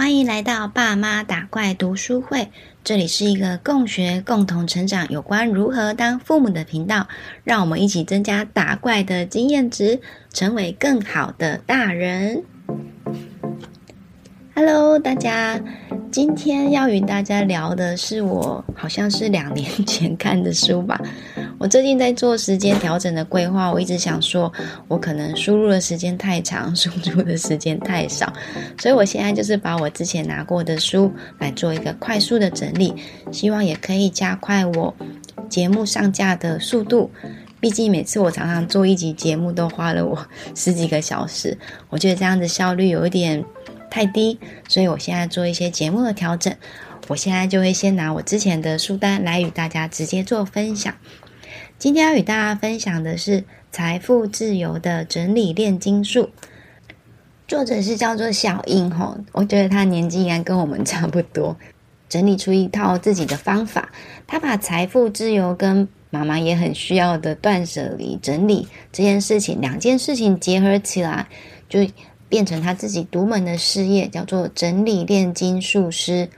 欢迎来到爸妈打怪读书会，这里是一个共学、共同成长有关如何当父母的频道，让我们一起增加打怪的经验值，成为更好的大人。Hello，大家。今天要与大家聊的是我好像是两年前看的书吧。我最近在做时间调整的规划，我一直想说，我可能输入的时间太长，输出的时间太少，所以我现在就是把我之前拿过的书来做一个快速的整理，希望也可以加快我节目上架的速度。毕竟每次我常常做一集节目都花了我 十几个小时，我觉得这样子效率有一点。太低，所以我现在做一些节目的调整。我现在就会先拿我之前的书单来与大家直接做分享。今天要与大家分享的是《财富自由的整理炼金术》，作者是叫做小英吼，我觉得他年纪应该跟我们差不多，整理出一套自己的方法。他把财富自由跟妈妈也很需要的断舍离整理这件事情，两件事情结合起来，就。变成他自己独门的事业，叫做整理炼金术师。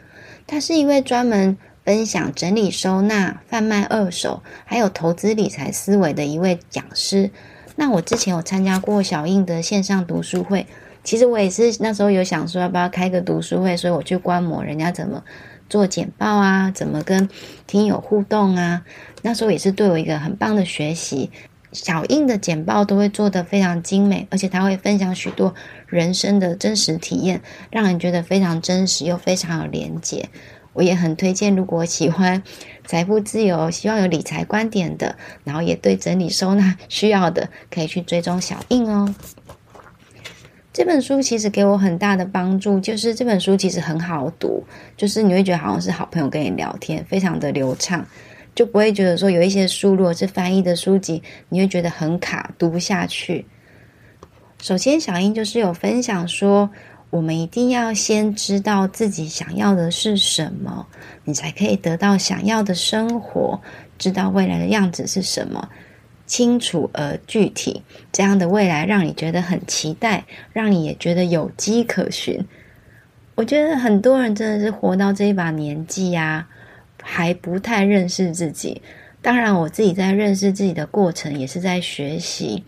他是一位专门分享整理收纳、贩卖二手，还有投资理财思维的一位讲师。那我之前有参加过小印的线上读书会，其实我也是那时候有想说要不要开个读书会，所以我去观摩人家怎么做简报啊，怎么跟听友互动啊。那时候也是对我一个很棒的学习。小印的简报都会做得非常精美，而且他会分享许多人生的真实体验，让人觉得非常真实又非常有连结。我也很推荐，如果喜欢财富自由、希望有理财观点的，然后也对整理收纳需要的，可以去追踪小印哦。这本书其实给我很大的帮助，就是这本书其实很好读，就是你会觉得好像是好朋友跟你聊天，非常的流畅。就不会觉得说有一些书，如果是翻译的书籍，你会觉得很卡，读不下去。首先，小英就是有分享说，我们一定要先知道自己想要的是什么，你才可以得到想要的生活，知道未来的样子是什么，清楚而具体，这样的未来让你觉得很期待，让你也觉得有迹可循。我觉得很多人真的是活到这一把年纪呀。还不太认识自己，当然我自己在认识自己的过程也是在学习。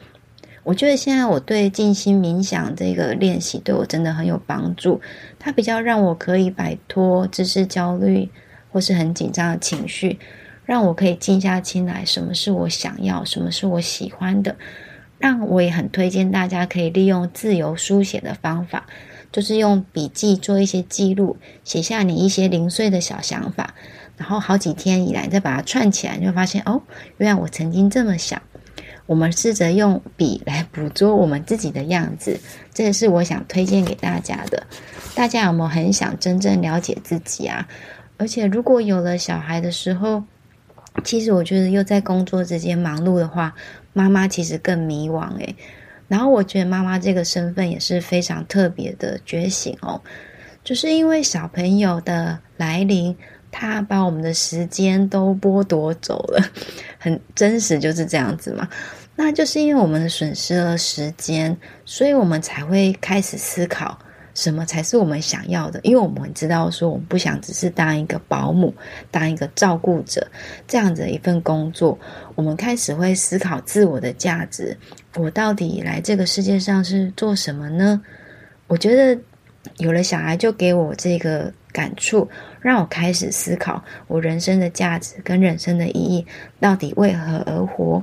我觉得现在我对静心冥想这个练习对我真的很有帮助，它比较让我可以摆脱知识焦虑或是很紧张的情绪，让我可以静下心来，什么是我想要，什么是我喜欢的。让我也很推荐大家可以利用自由书写的方法，就是用笔记做一些记录，写下你一些零碎的小想法。然后好几天以来，再把它串起来，就发现哦，原来我曾经这么想。我们试着用笔来捕捉我们自己的样子，这也是我想推荐给大家的。大家有没有很想真正了解自己啊？而且如果有了小孩的时候，其实我觉得又在工作之间忙碌的话，妈妈其实更迷惘诶。然后我觉得妈妈这个身份也是非常特别的觉醒哦，就是因为小朋友的来临。他把我们的时间都剥夺走了，很真实，就是这样子嘛。那就是因为我们损失了时间，所以我们才会开始思考什么才是我们想要的。因为我们知道说，我们不想只是当一个保姆，当一个照顾者这样子一份工作。我们开始会思考自我的价值，我到底来这个世界上是做什么呢？我觉得有了小孩，就给我这个。感触让我开始思考我人生的价值跟人生的意义到底为何而活。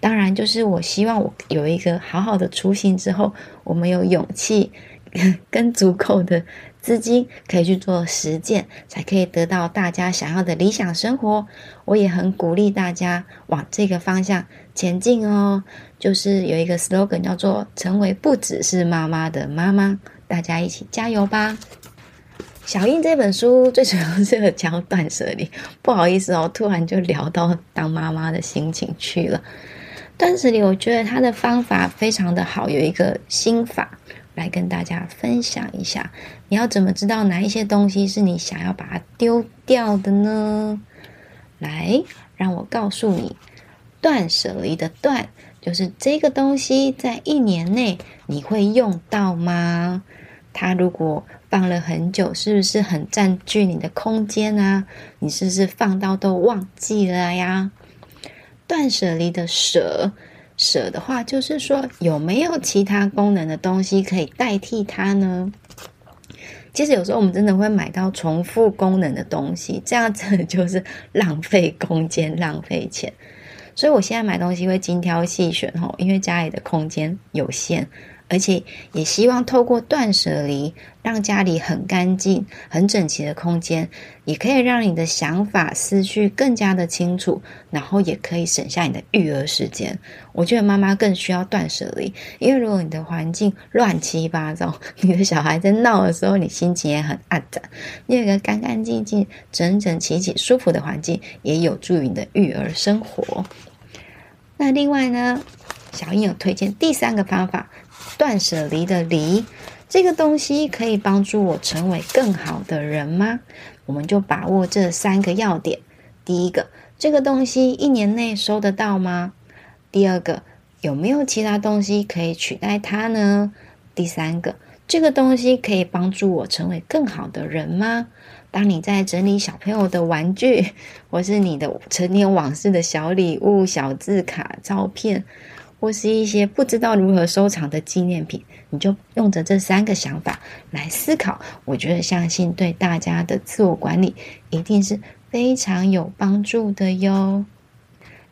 当然，就是我希望我有一个好好的初心之后，我们有勇气 跟足够的资金可以去做实践，才可以得到大家想要的理想生活。我也很鼓励大家往这个方向前进哦。就是有一个 slogan 叫做“成为不只是妈妈的妈妈”，大家一起加油吧！小印这本书最主要是讲断舍离，不好意思哦，突然就聊到当妈妈的心情去了。断舍离，我觉得它的方法非常的好，有一个心法来跟大家分享一下。你要怎么知道哪一些东西是你想要把它丢掉的呢？来，让我告诉你，断舍离的断就是这个东西在一年内你会用到吗？它如果放了很久，是不是很占据你的空间啊？你是不是放到都忘记了呀？断舍离的舍，舍的话就是说有没有其他功能的东西可以代替它呢？其实有时候我们真的会买到重复功能的东西，这样子就是浪费空间、浪费钱。所以我现在买东西会精挑细选吼，因为家里的空间有限。而且也希望透过断舍离，让家里很干净、很整齐的空间，也可以让你的想法、思绪更加的清楚，然后也可以省下你的育儿时间。我觉得妈妈更需要断舍离，因为如果你的环境乱七八糟，你的小孩在闹的时候，你心情也很暗淡。你有一个干干净净、整整齐齐、舒服的环境，也有助于你的育儿生活。那另外呢，小英有推荐第三个方法。断舍离的离，这个东西可以帮助我成为更好的人吗？我们就把握这三个要点。第一个，这个东西一年内收得到吗？第二个，有没有其他东西可以取代它呢？第三个，这个东西可以帮助我成为更好的人吗？当你在整理小朋友的玩具，或是你的成年往事的小礼物、小字卡、照片。或是一些不知道如何收藏的纪念品，你就用着这三个想法来思考。我觉得，相信对大家的自我管理一定是非常有帮助的哟。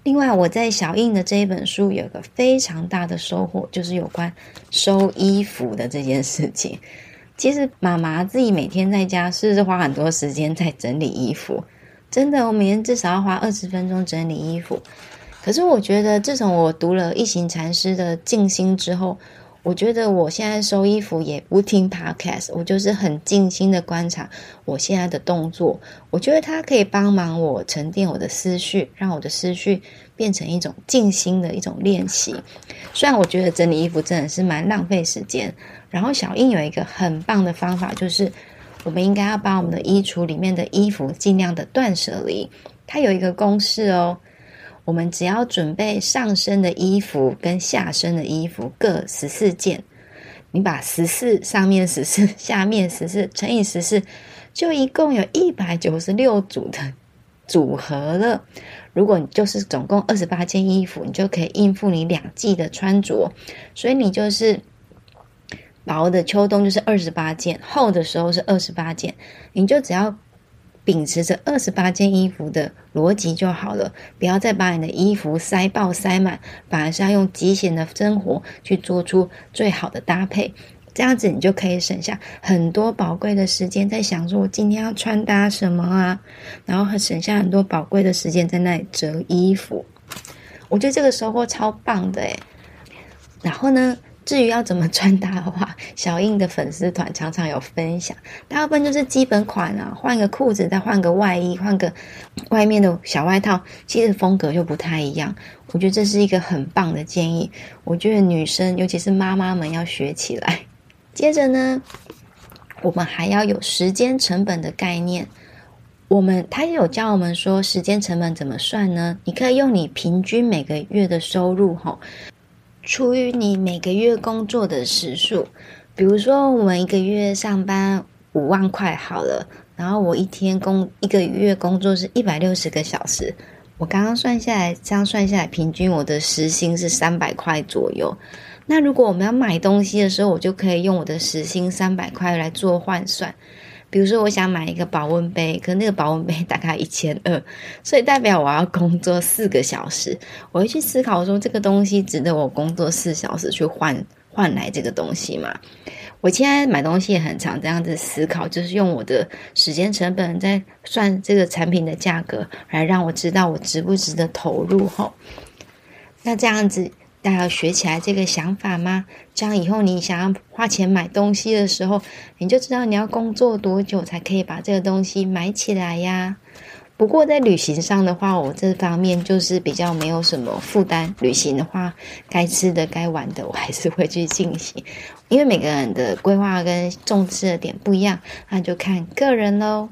另外，我在小印的这一本书有个非常大的收获，就是有关收衣服的这件事情。其实，妈妈自己每天在家是不是花很多时间在整理衣服？真的，我每天至少要花二十分钟整理衣服。可是我觉得，自从我读了一行禅师的静心之后，我觉得我现在收衣服也不听 podcast，我就是很静心的观察我现在的动作。我觉得它可以帮忙我沉淀我的思绪，让我的思绪变成一种静心的一种练习。虽然我觉得整理衣服真的是蛮浪费时间，然后小英有一个很棒的方法，就是我们应该要把我们的衣橱里面的衣服尽量的断舍离。它有一个公式哦。我们只要准备上身的衣服跟下身的衣服各十四件，你把十四上面十四下面十四乘以十四，就一共有一百九十六组的组合了。如果你就是总共二十八件衣服，你就可以应付你两季的穿着。所以你就是薄的秋冬就是二十八件，厚的时候是二十八件，你就只要。秉持着二十八件衣服的逻辑就好了，不要再把你的衣服塞爆塞满，反而是要用极简的生活去做出最好的搭配，这样子你就可以省下很多宝贵的时间，在想说我今天要穿搭什么啊，然后省下很多宝贵的时间在那里折衣服，我觉得这个收获超棒的诶。然后呢，至于要怎么穿搭的话，小印的粉丝团常常有分享，大部分就是基本款啊，换个裤子，再换个外衣，换个 外面的小外套，其实风格就不太一样。我觉得这是一个很棒的建议，我觉得女生尤其是妈妈们要学起来。接着呢，我们还要有时间成本的概念。我们他也有教我们说，时间成本怎么算呢？你可以用你平均每个月的收入吼。除以你每个月工作的时数，比如说我们一个月上班五万块好了，然后我一天工一个月工作是一百六十个小时，我刚刚算下来，这样算下来，平均我的时薪是三百块左右。那如果我们要买东西的时候，我就可以用我的时薪三百块来做换算。比如说，我想买一个保温杯，可那个保温杯大概一千二，所以代表我要工作四个小时。我会去思考说，这个东西值得我工作四小时去换换来这个东西吗？我现在买东西也很常这样子思考，就是用我的时间成本在算这个产品的价格，来让我知道我值不值得投入。吼，那这样子。大家要学起来这个想法吗？这样以后你想要花钱买东西的时候，你就知道你要工作多久才可以把这个东西买起来呀。不过在旅行上的话，我这方面就是比较没有什么负担。旅行的话，该吃的、该玩的，我还是会去进行。因为每个人的规划跟重视的点不一样，那就看个人喽。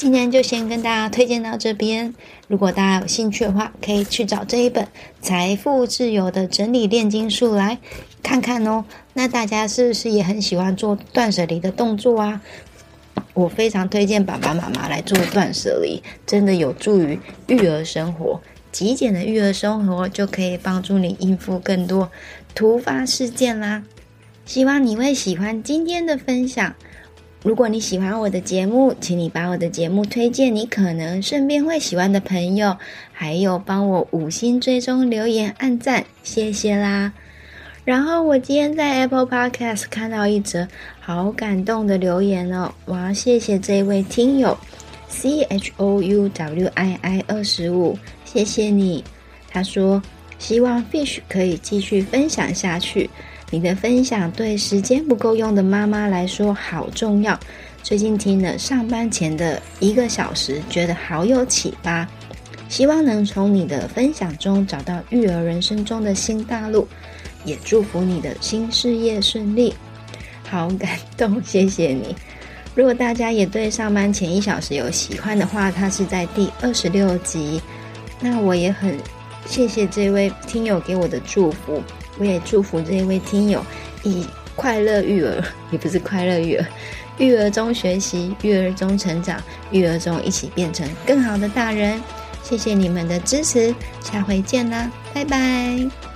今天就先跟大家推荐到这边。如果大家有兴趣的话，可以去找这一本《财富自由的整理炼金术》来看看哦。那大家是不是也很喜欢做断舍离的动作啊？我非常推荐爸爸妈妈来做断舍离，真的有助于育儿生活。极简的育儿生活就可以帮助你应付更多突发事件啦。希望你会喜欢今天的分享。如果你喜欢我的节目，请你把我的节目推荐你可能身边会喜欢的朋友，还有帮我五星追踪、留言、按赞，谢谢啦。然后我今天在 Apple Podcast 看到一则好感动的留言哦，我要谢谢这位听友 C H O U W I I 二十五，谢谢你。他说希望 Fish 可以继续分享下去，你的分享对时间不够用的妈妈来说好重要。最近听了上班前的一个小时，觉得好有启发，希望能从你的分享中找到育儿人生中的新大陆。也祝福你的新事业顺利，好感动，谢谢你。如果大家也对上班前一小时有喜欢的话，它是在第二十六集。那我也很谢谢这位听友给我的祝福，我也祝福这一位听友以快乐育儿，也不是快乐育儿，育儿中学习，育儿中成长，育儿中一起变成更好的大人。谢谢你们的支持，下回见啦，拜拜。